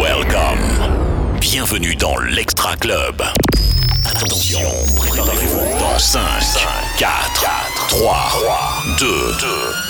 Welcome. Bienvenue dans l'Extra Club. Attention, préparez-vous dans 5, 4, 3, 2,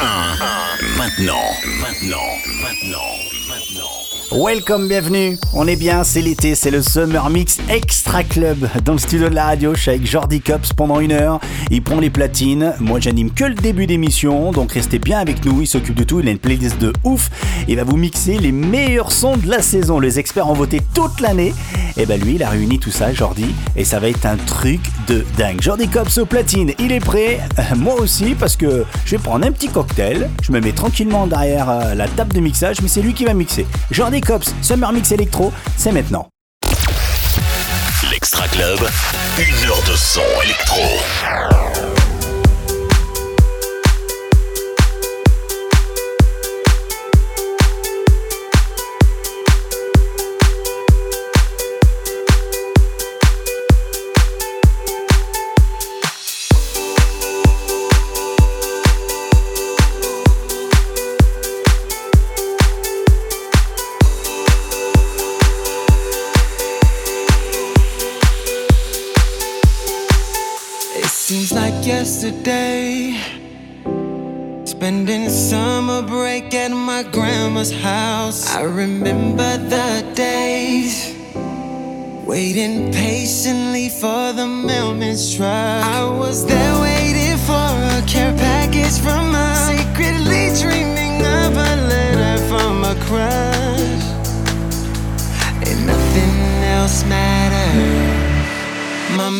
1. Maintenant, maintenant, maintenant, maintenant. Welcome, bienvenue. On est bien, c'est l'été, c'est le Summer Mix Extra Club. Dans le studio de la radio, je suis avec Jordi Cops pendant une heure. Il prend les platines. Moi, j'anime que le début d'émission, donc restez bien avec nous. Il s'occupe de tout. Il a une playlist de ouf. Il va vous mixer les meilleurs sons de la saison. Les experts ont voté toute l'année. Et ben lui, il a réuni tout ça, Jordi, et ça va être un truc de dingue. Jordi Cops aux platines, il est prêt. Euh, moi aussi, parce que je vais prendre un petit cocktail. Je me mets tranquillement derrière euh, la table de mixage, mais c'est lui qui va mixer. Jordi Cops, Summer Mix Electro, c'est maintenant. L'Extra Club, une heure de son électro. Yesterday. Spending summer break at my grandma's house. I remember the days. Waiting patiently for the mailman's truck. I was there waiting for a care package from her. Secretly dreaming of a letter from a crush. And nothing else mattered. My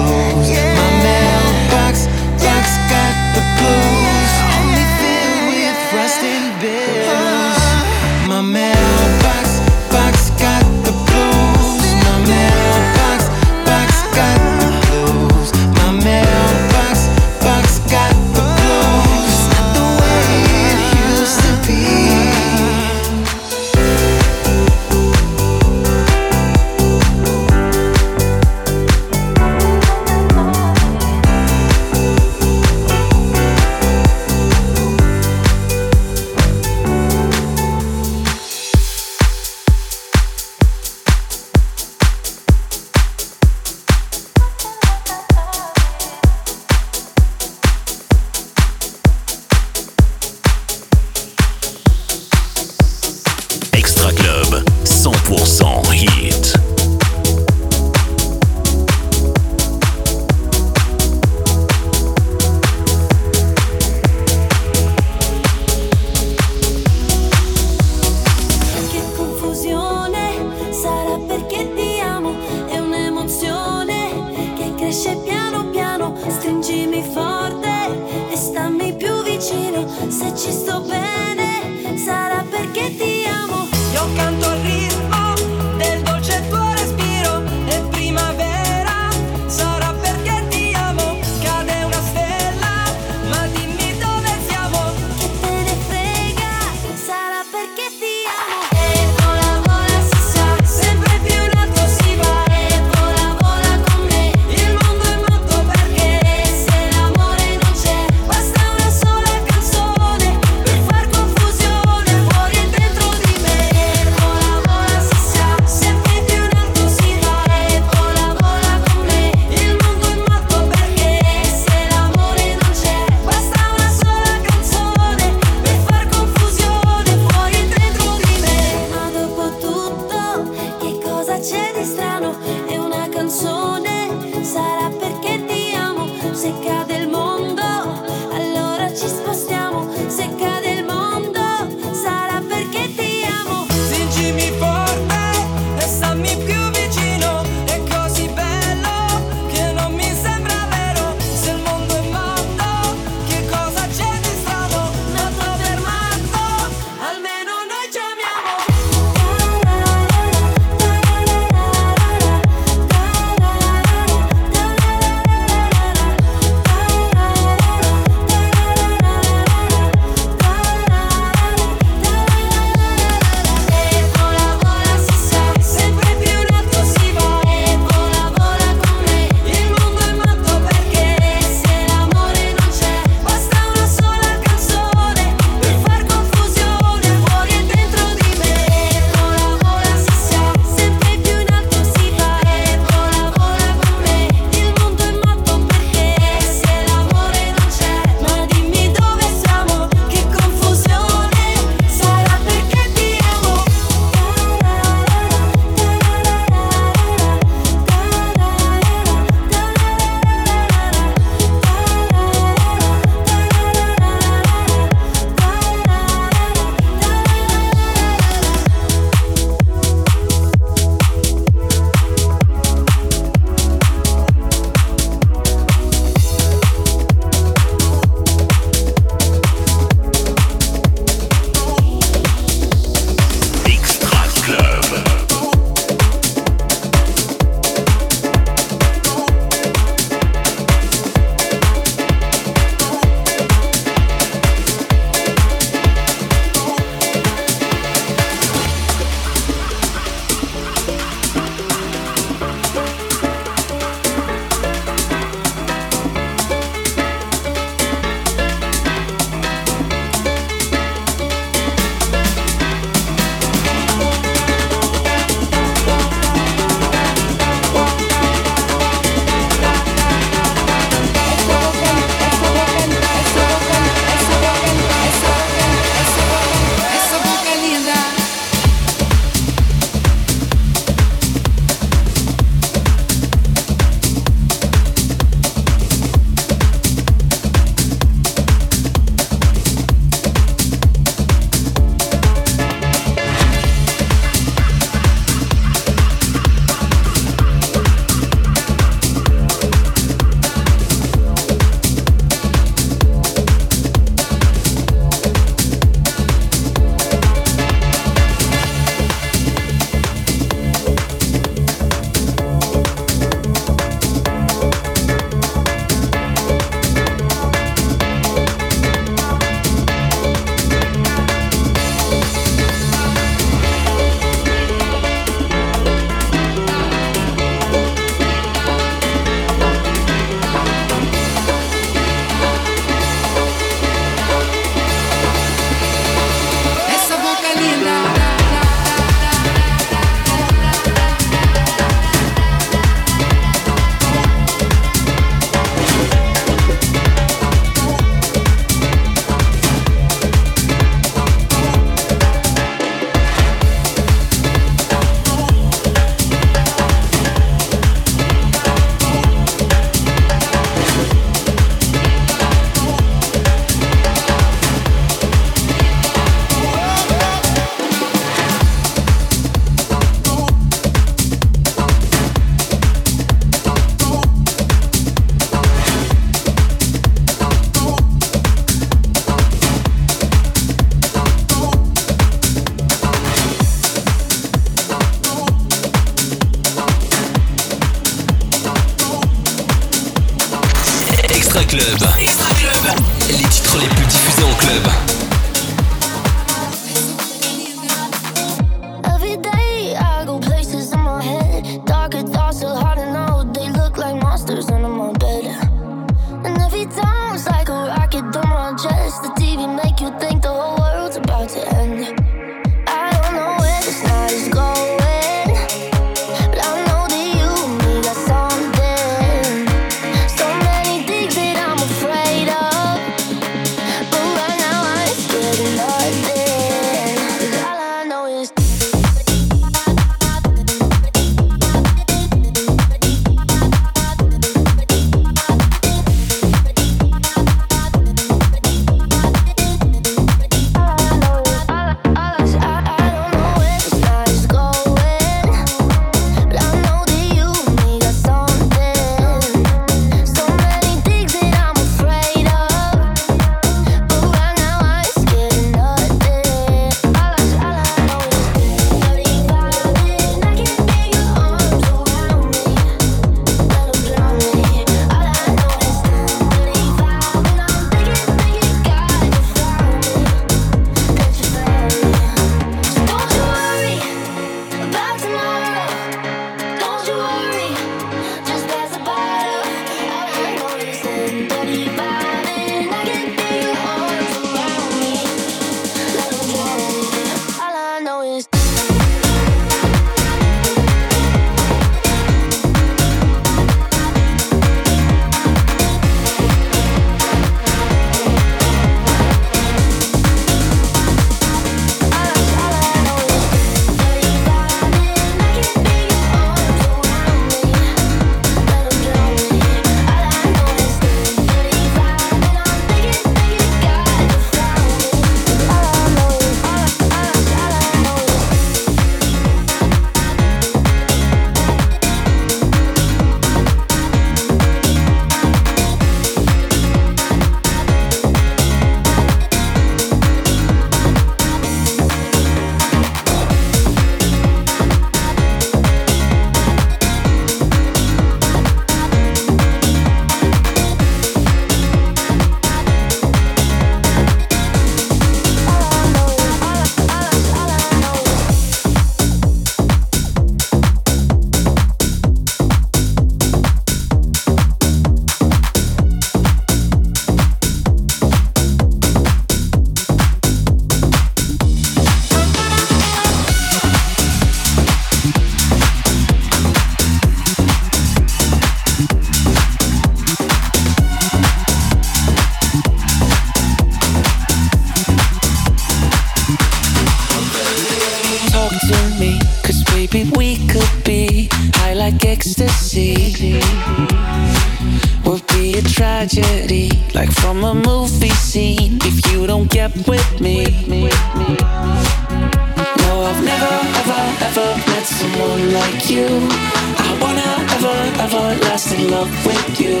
in love with you.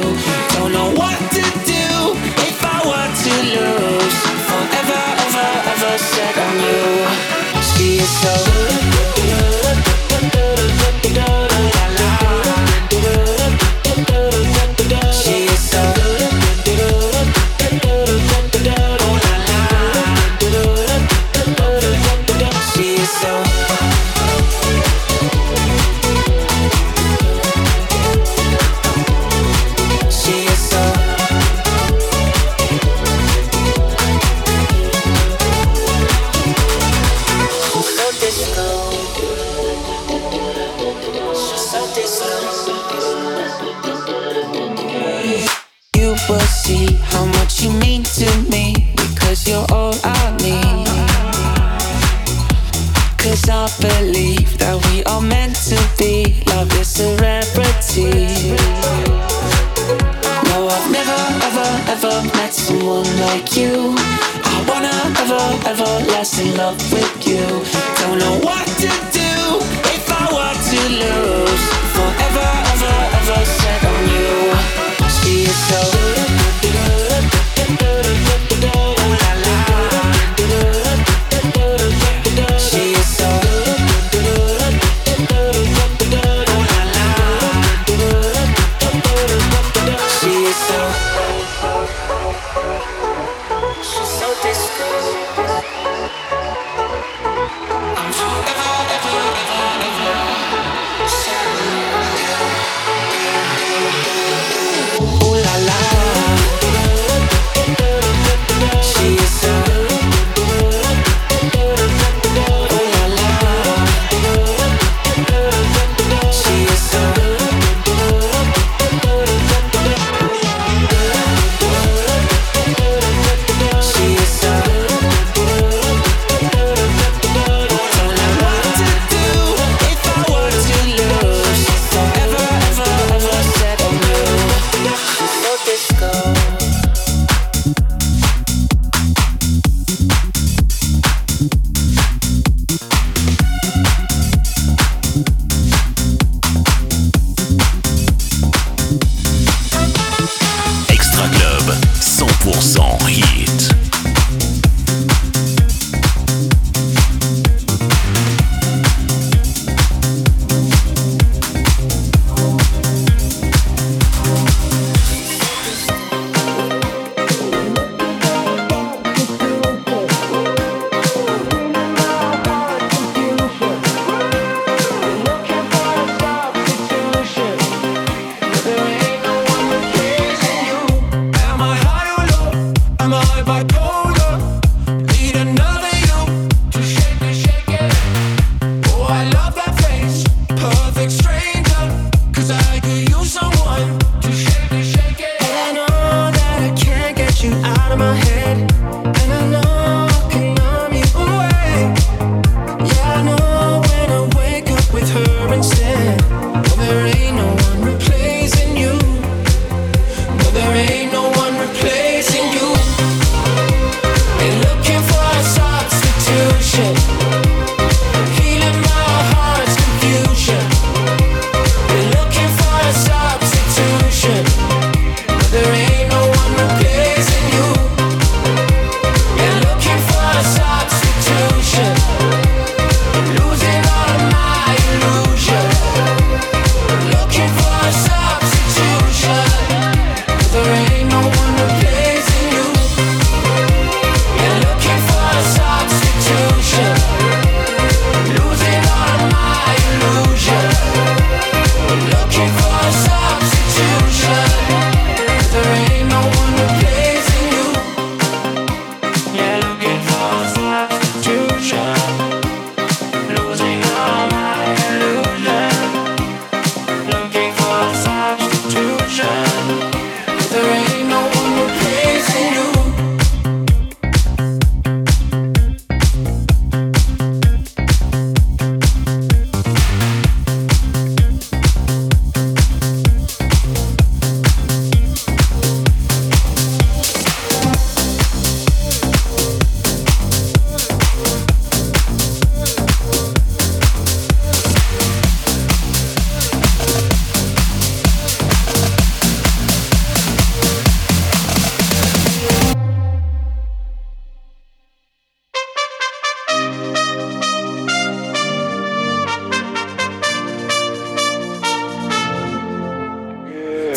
Don't know what to do if I were to lose. Forever, ever, ever set on you. She is so.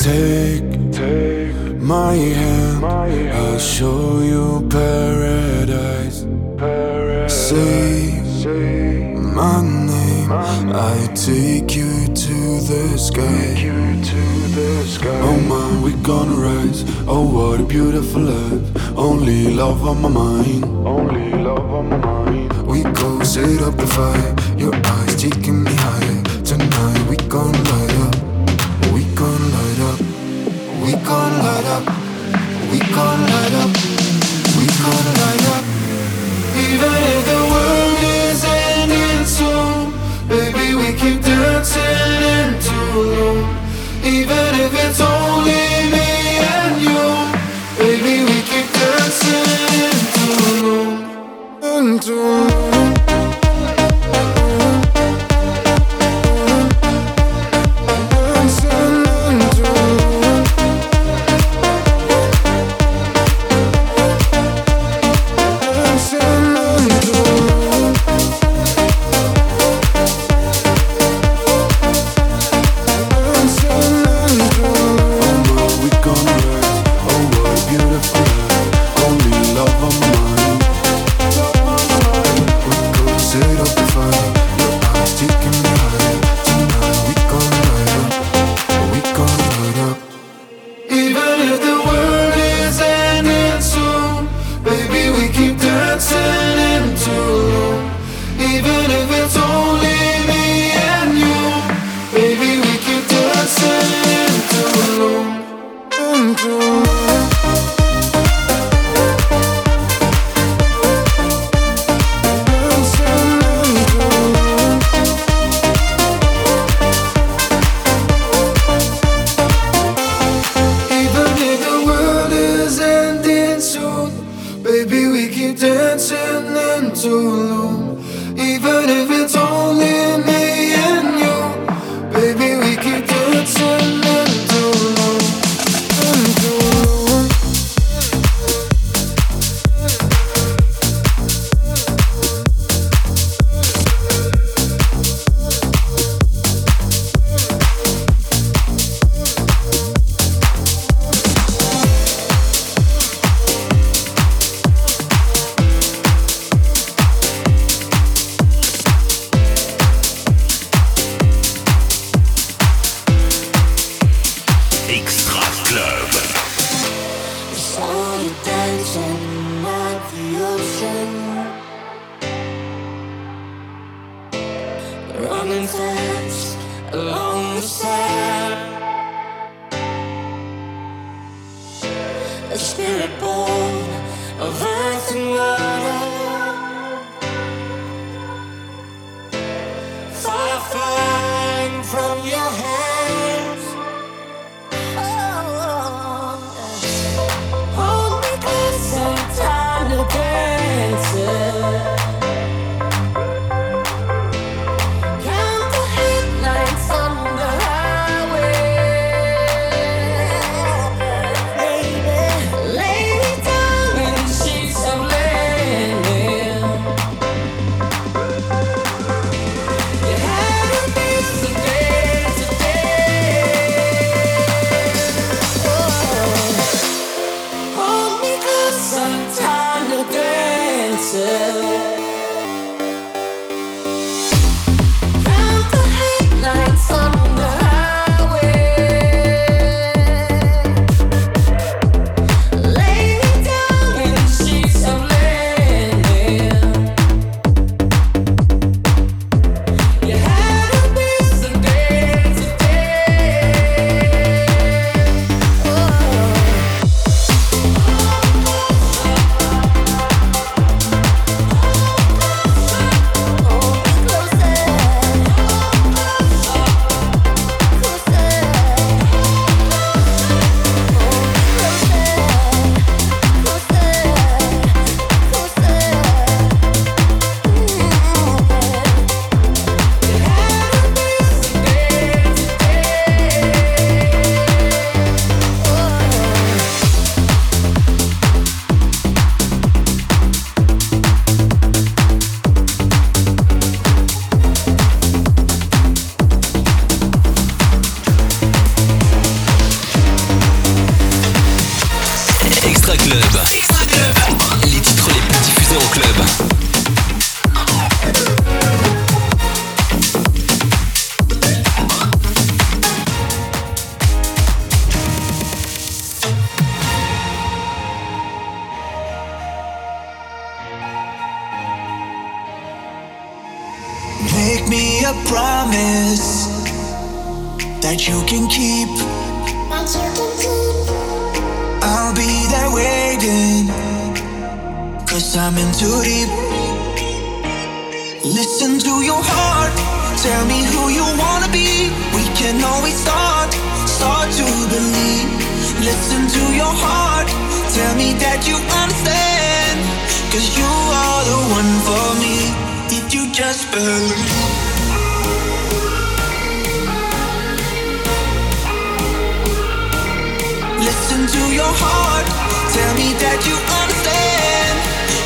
Take, take my hand, my hand. I'll show you paradise. paradise. Say, my, name. my name, I take you to the sky. To the sky. Oh my, we gonna rise. Oh what a beautiful life. Only love on my mind. Only love on my mind. We go set up the fire. Your eyes taking me higher. Tonight we gonna rise. gon' light up. We gon' light up. We gon' light up. Even if the world is ending soon, baby, we keep dancing into. Even if it's only guess I'm in too deep. Listen to your heart, tell me who you wanna be. We can always start, start to believe. Listen to your heart, tell me that you understand. Cause you are the one for me. Did you just believe? Listen to your heart. Tell me that you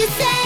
you say?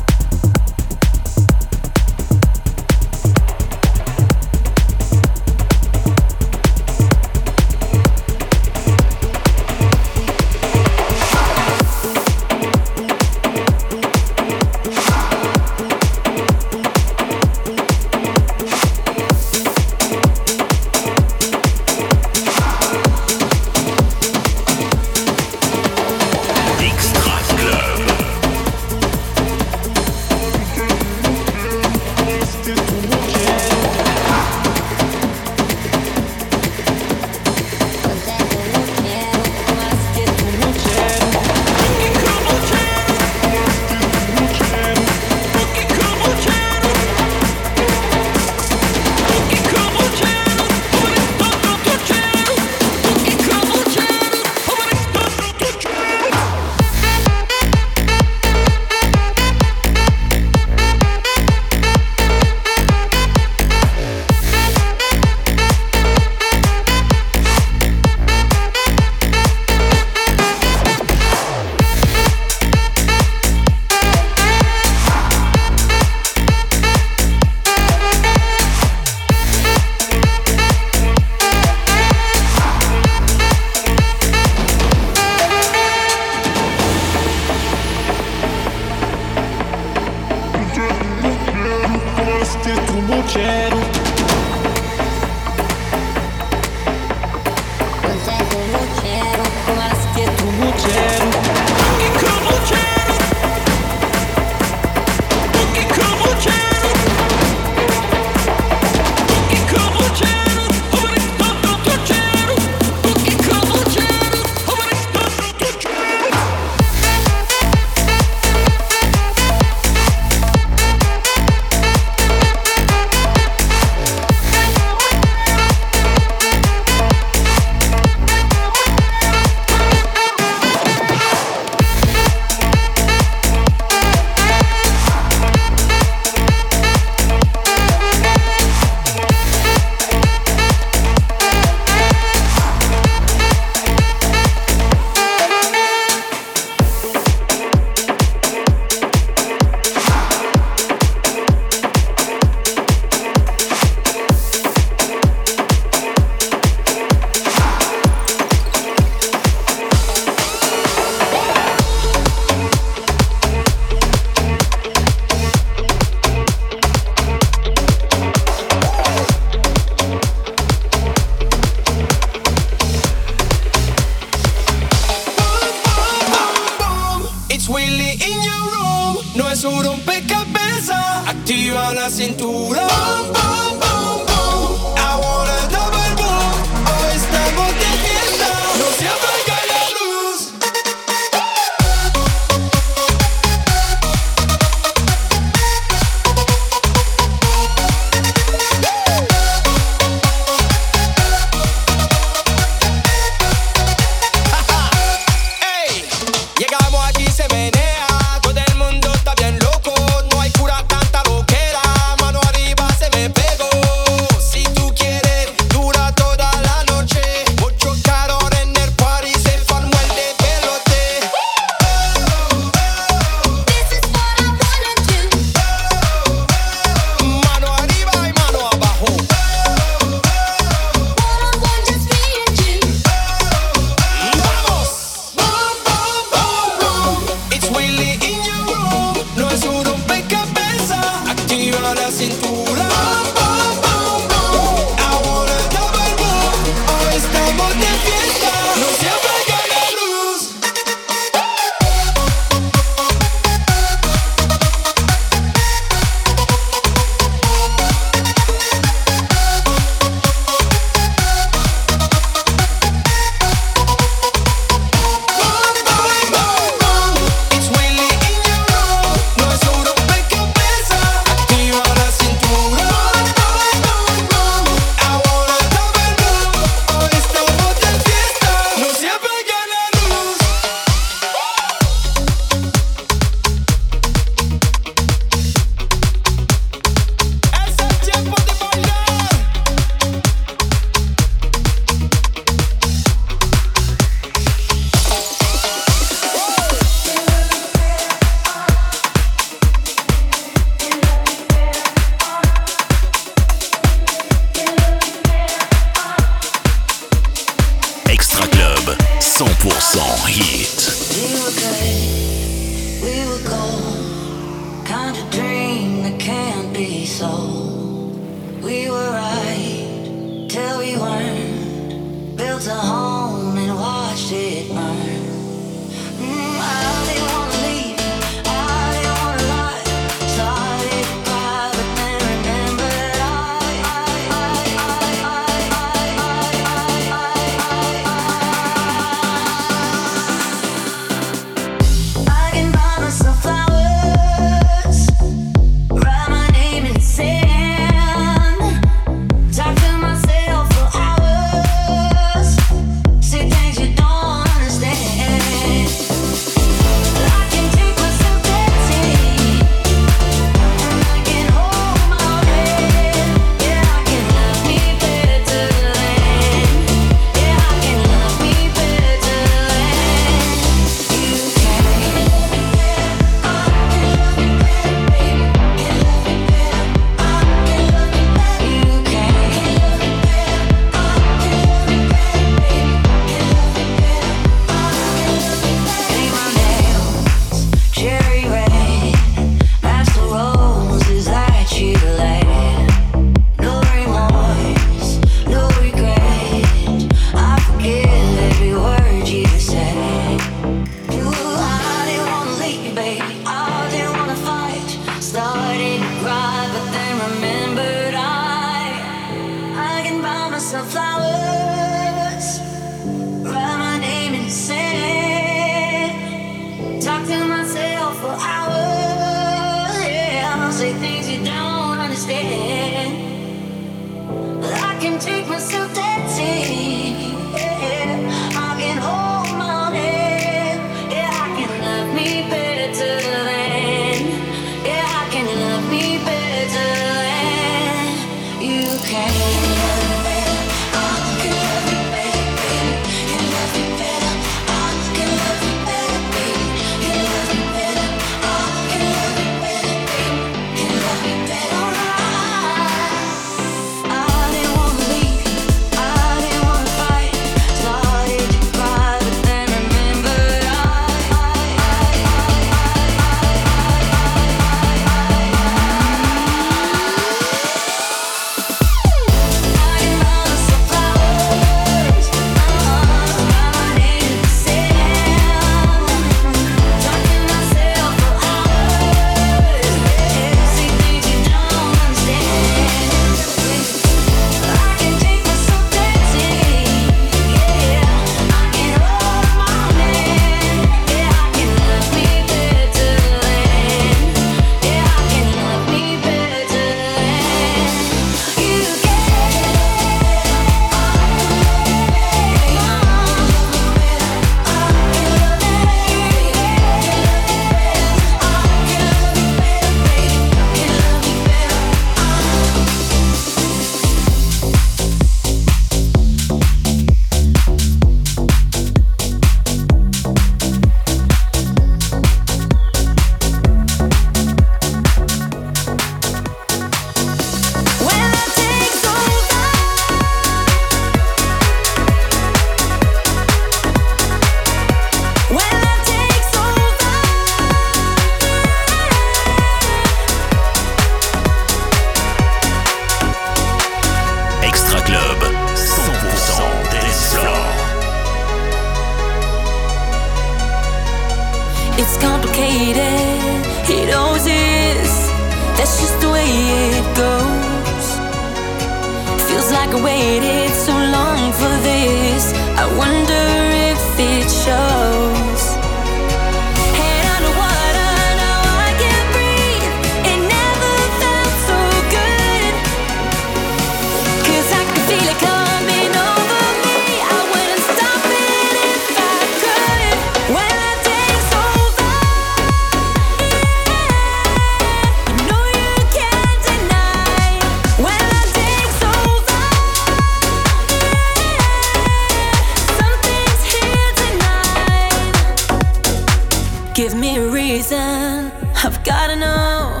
reason I've gotta know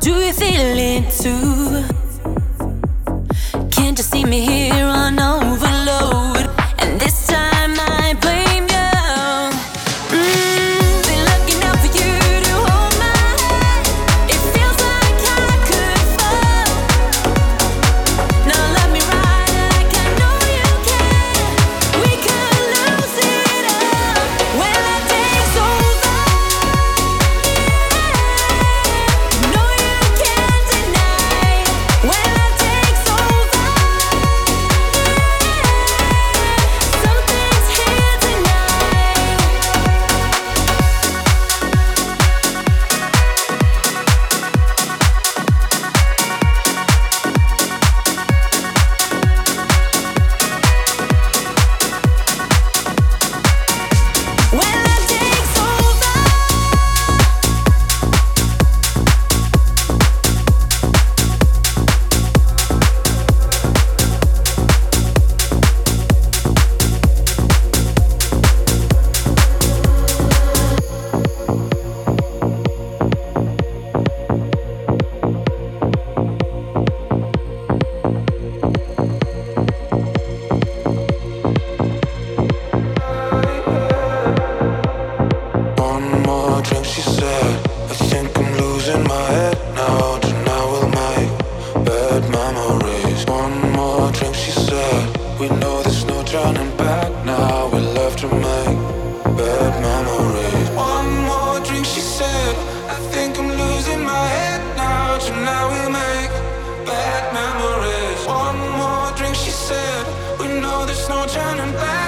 Do you feel it too? Can't you see me here? Oh, on know turning back.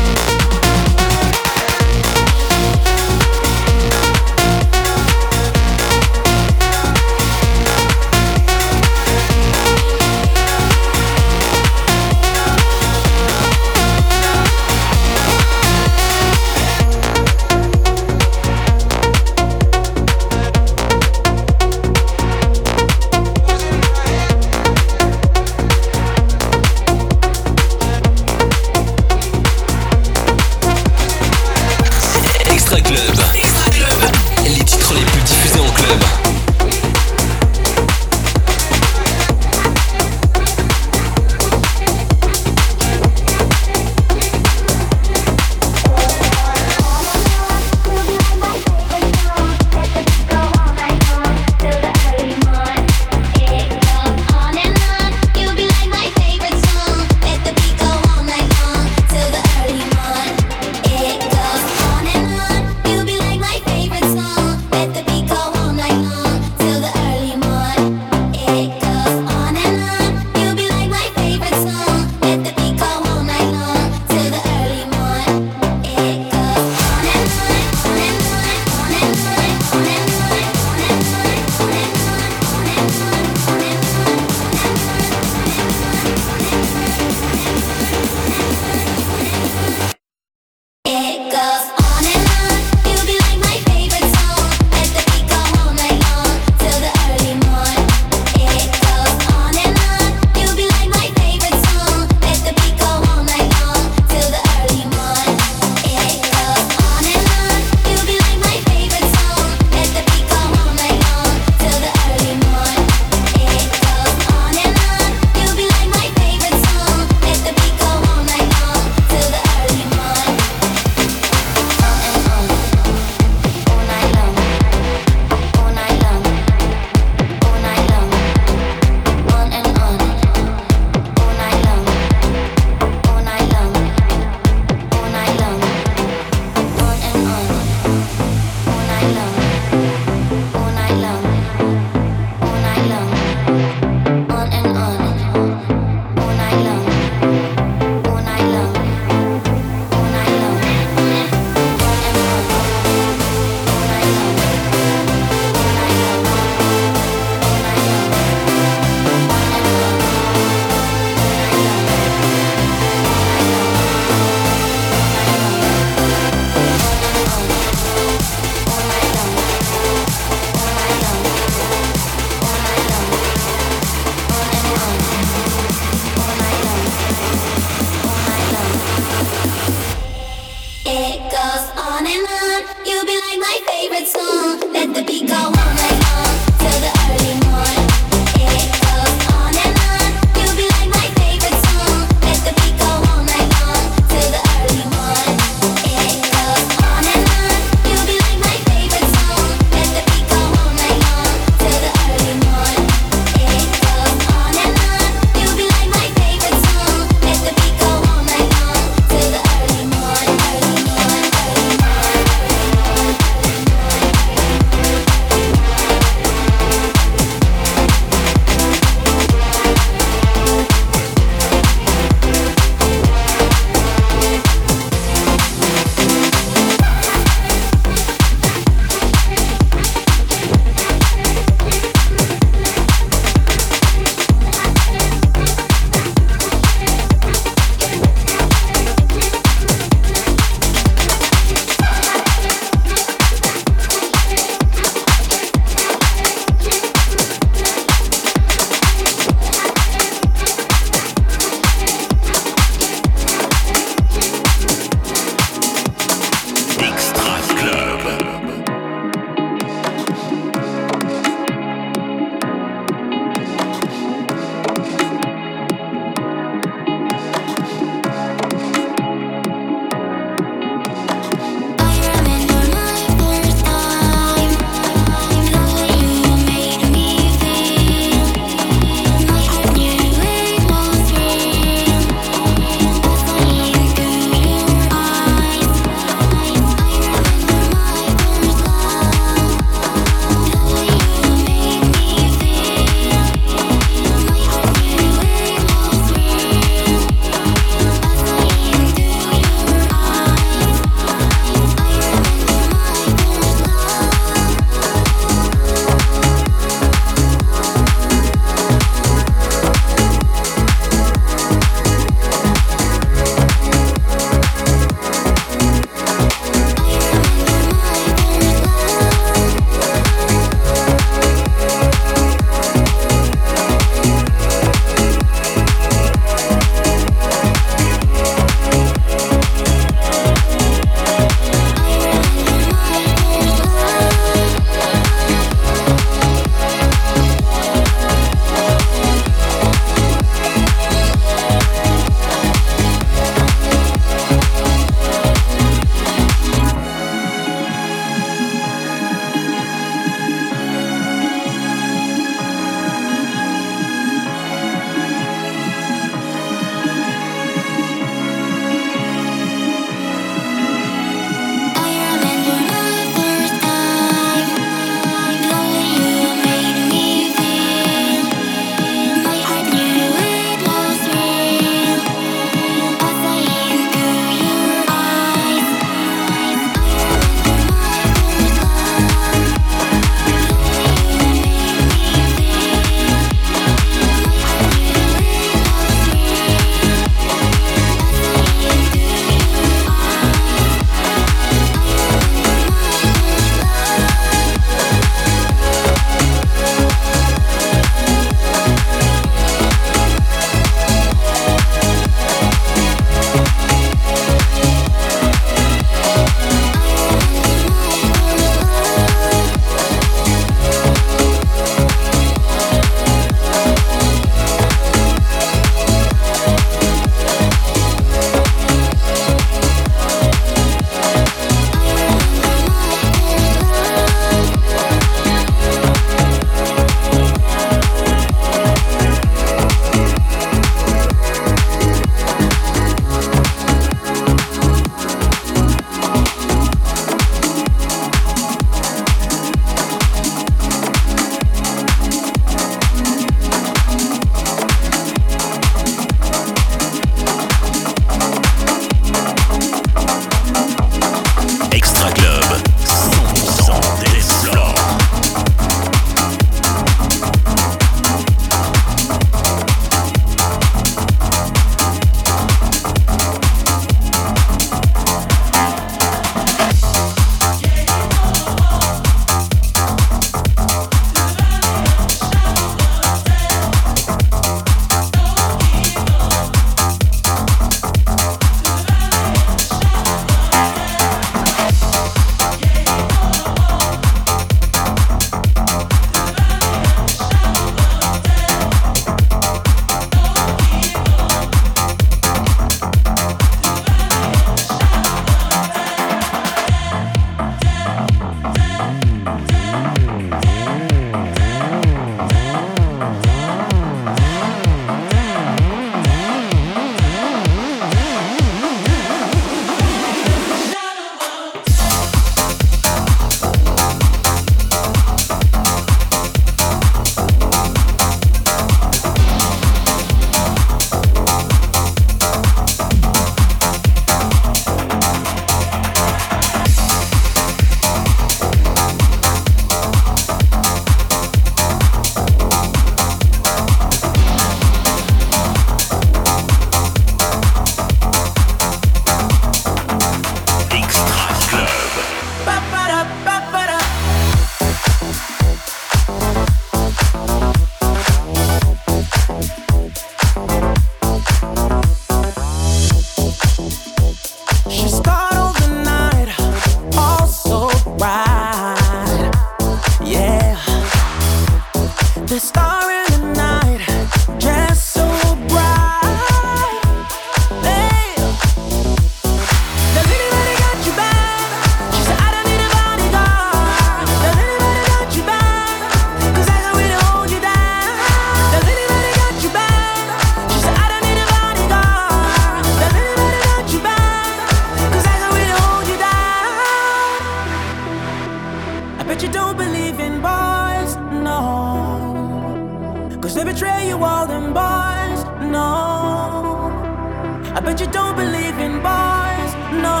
Don't believe in boys. No.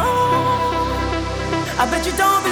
I bet you don't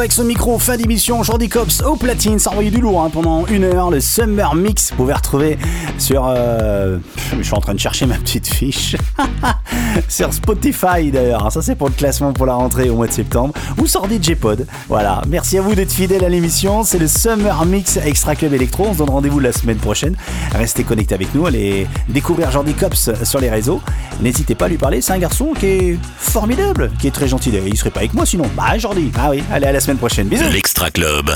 avec son micro, fin d'émission, Jordi Cops au platine, ça envoyé du lourd hein, pendant une heure, le Summer Mix, vous pouvez retrouver sur... euh, je suis en train de chercher ma petite fiche. sur Spotify d'ailleurs, ça c'est pour le classement pour la rentrée au mois de septembre, ou sur DJ Pod. Voilà, merci à vous d'être fidèles à l'émission, c'est le Summer Mix Extra Club Electro, on se donne rendez-vous la semaine prochaine. Restez connectés avec nous, allez découvrir Jordi Cops sur les réseaux. N'hésitez pas à lui parler, c'est un garçon qui est formidable, qui est très gentil. Il serait pas avec moi sinon. Bah Jordi, ah oui, allez à la semaine prochaine, bisous L'Extra Club.